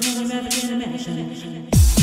Someone you never been.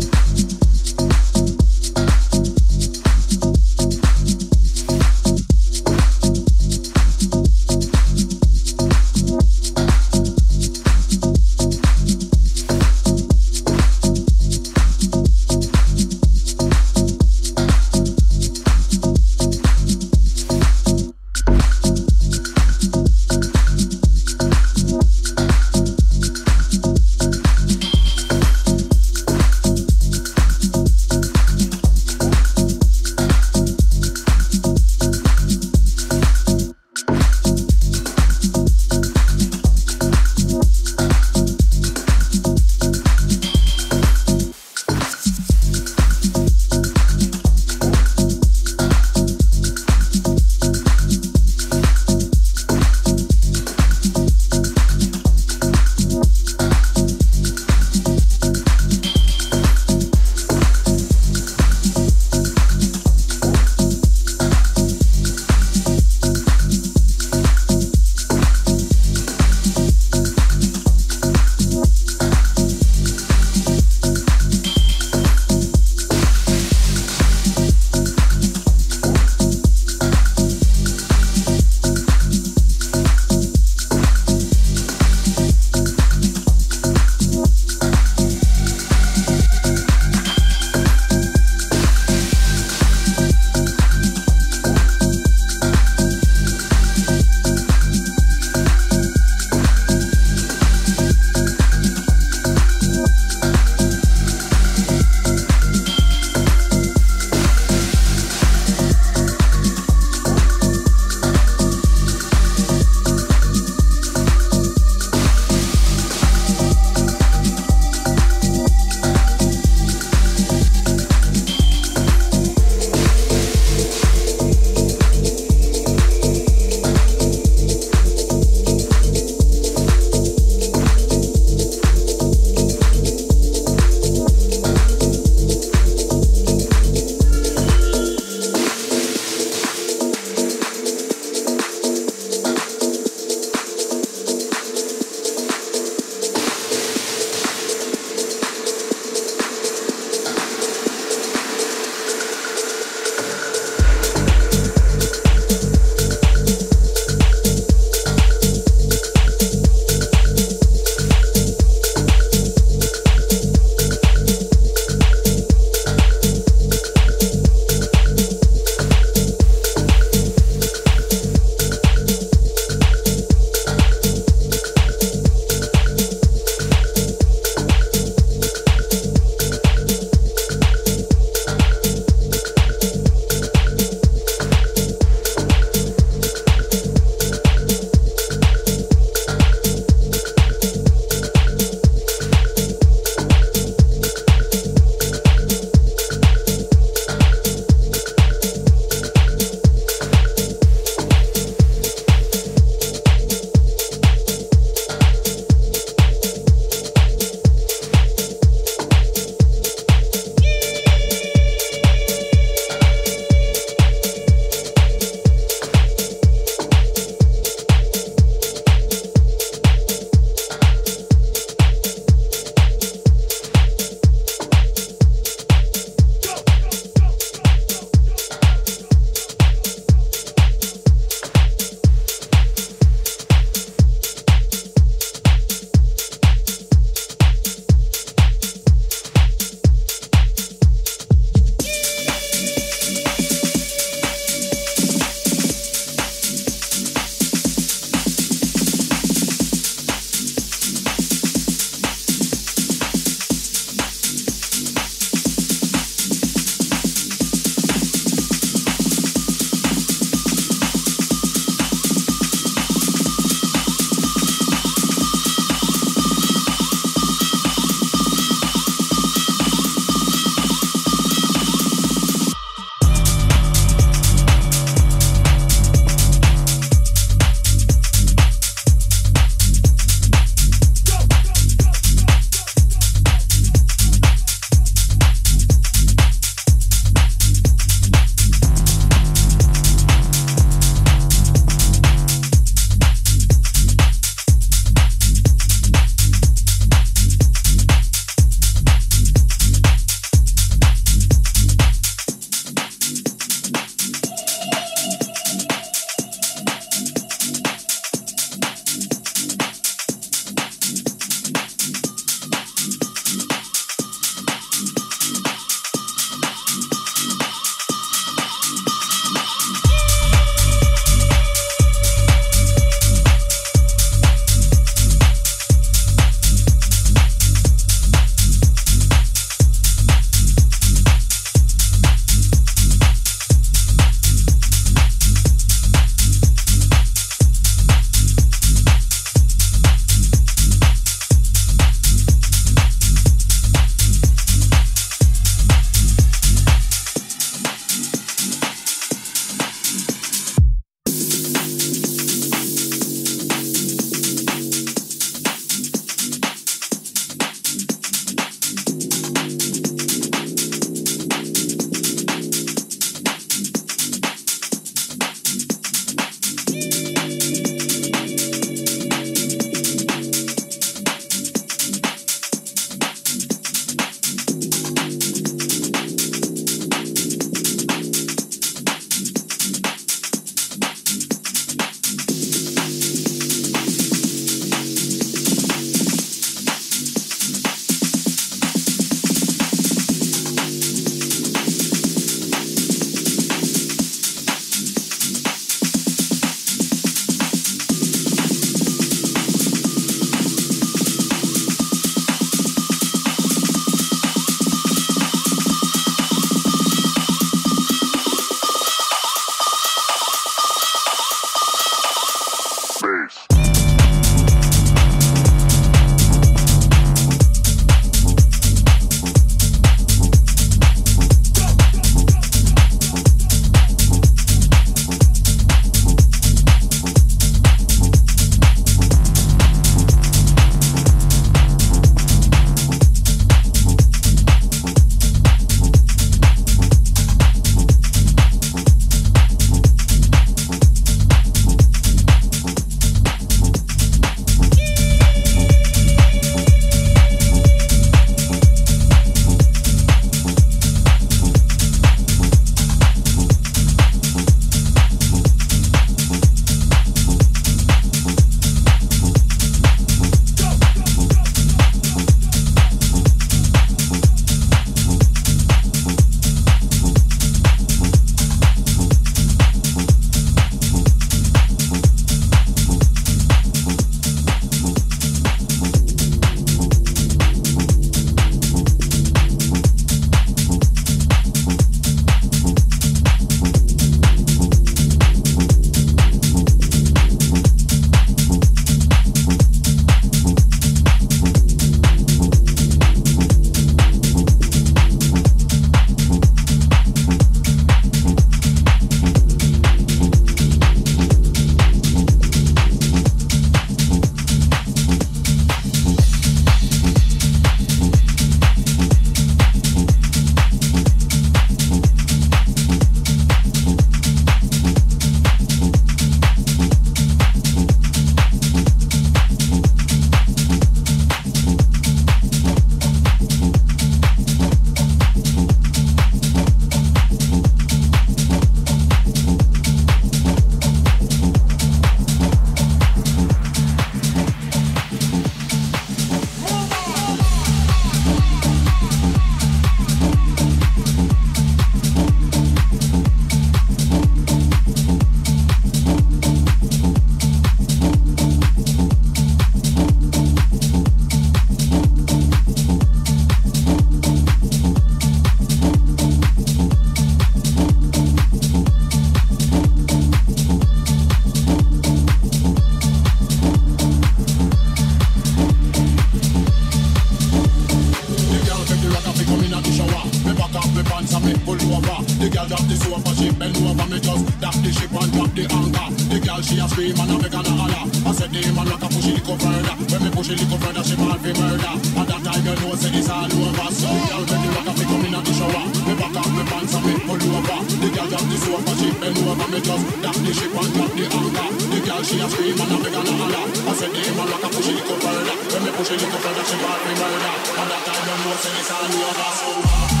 dance and me pull over. The girl drop the sofa, she bend over me just drop the ship and drop the anchor. The girl she a scream and a beg and a holler. I said the man like a push it little further. When me push it little further, she want me murder. And that time them know say it's all over. So.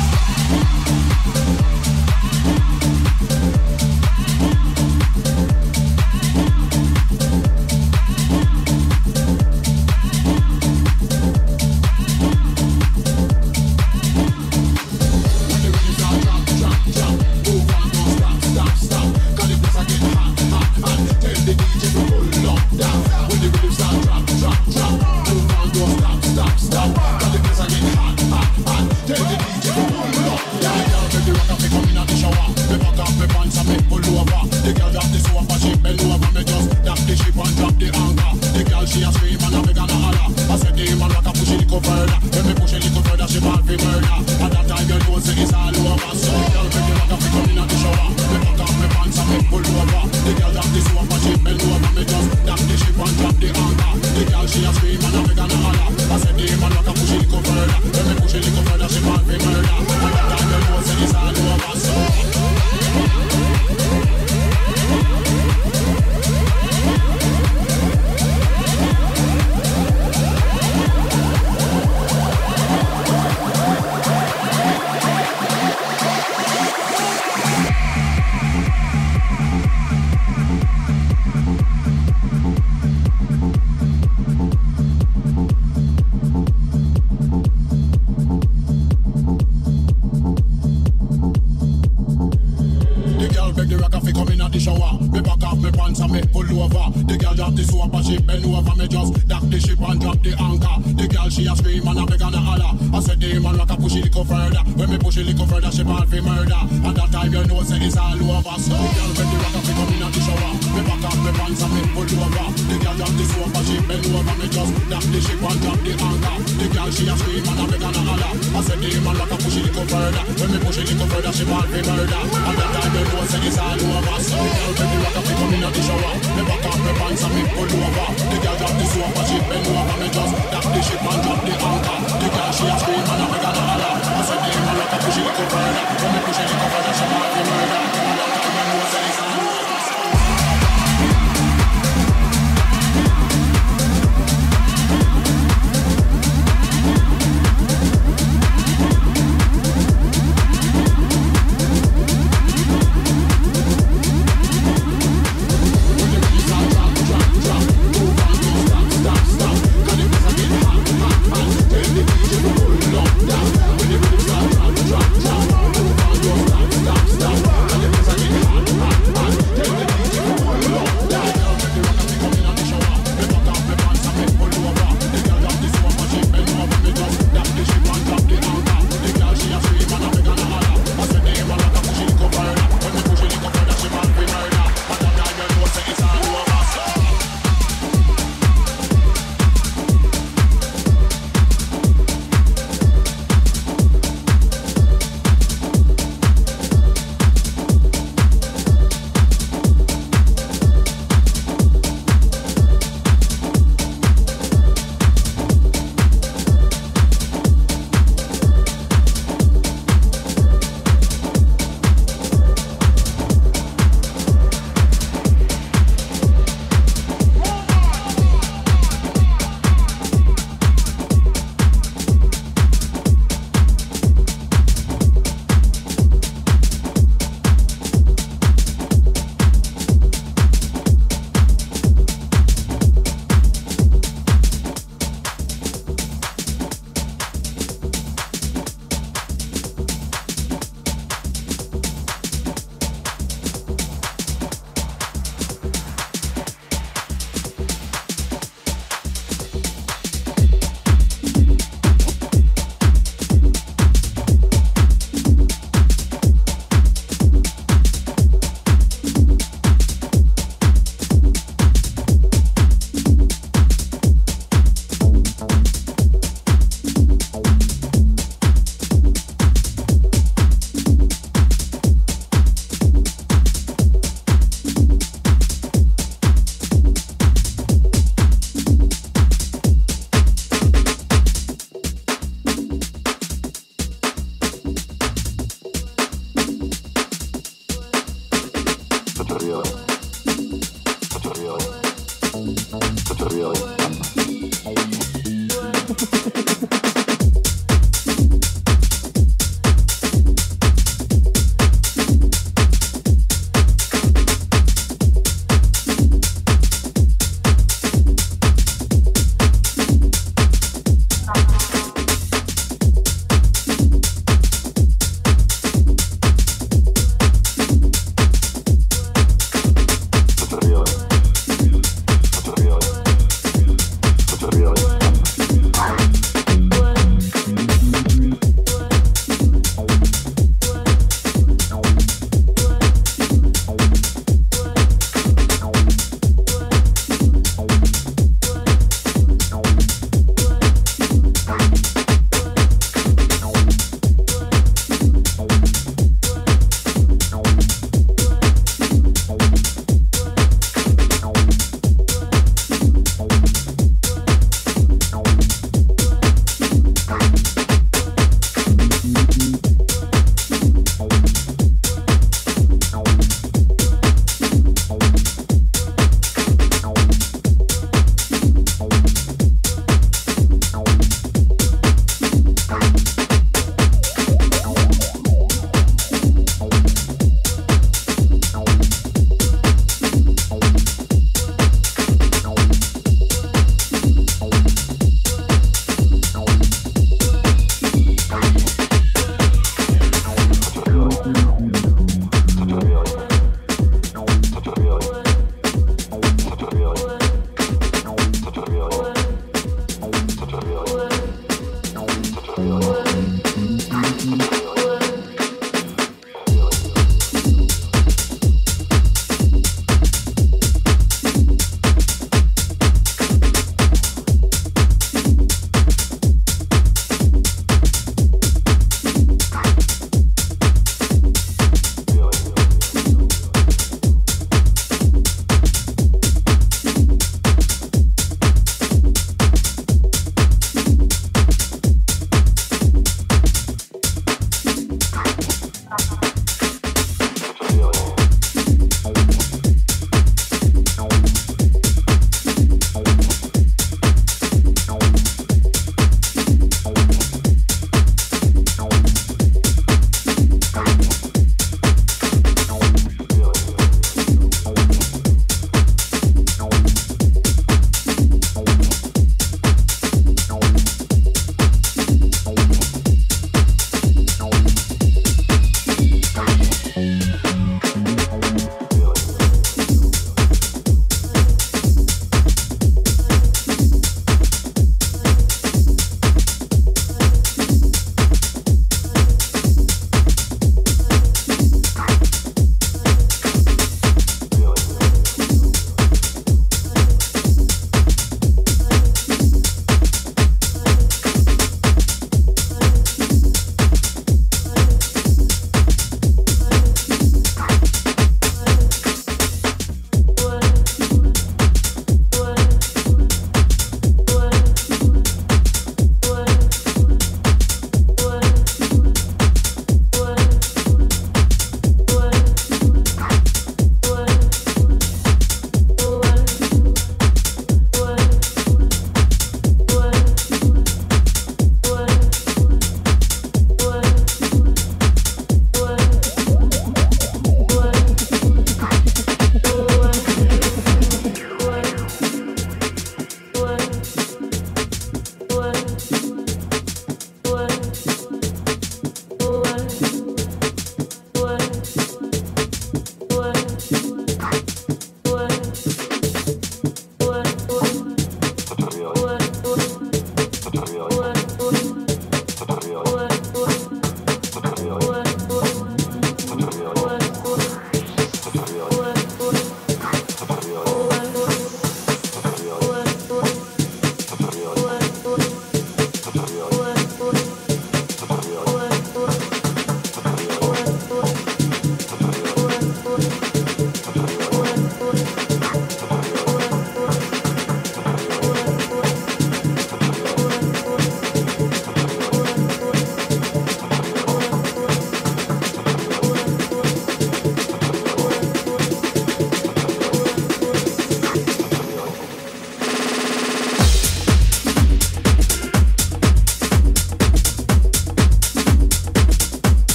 so me pull over. The girl drop the soap and she bend over. Me just dock the ship and drop the anchor. The girl she a scream and a beg and a holler. I said the man rock a push it little further. When me push it little further, she ball for murder. And that time you know say it's all over. So the girl when the rock a pick up in a the shower. Me back up me pants and me pull over. The girl drop the soap and she bend over. Me just dock the ship and drop the anchor. The girl she a scream and a beg and a holler. I said the man rock a push it little further. When me push it little further, she ball for murder. And that time you know say it's all over. So the girl when the rock a pick up in a the shower shower. Never cut me pants and me pull over. The girl drop the sofa, she bend over me just tap the ship and drop the anchor. The girl she a scream and a beg and a. I said, I'm like a little further." When me push it, she cover that she might be murder.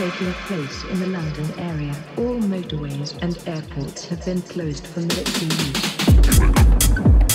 Taking place in the London area. All motorways and airports have been closed for military use.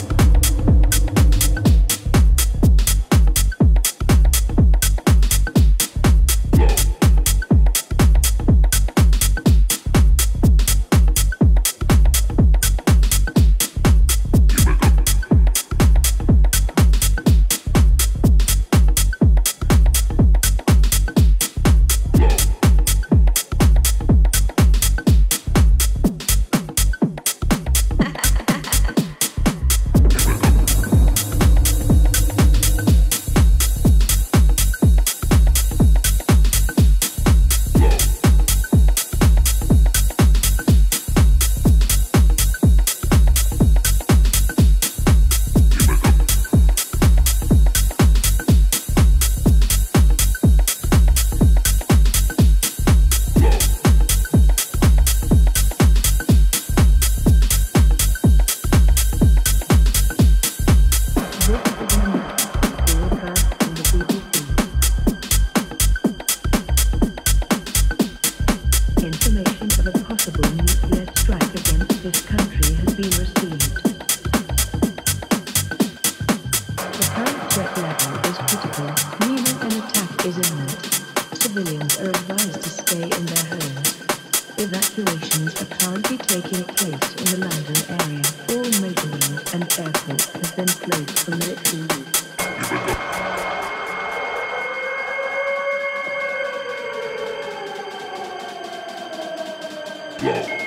Flow.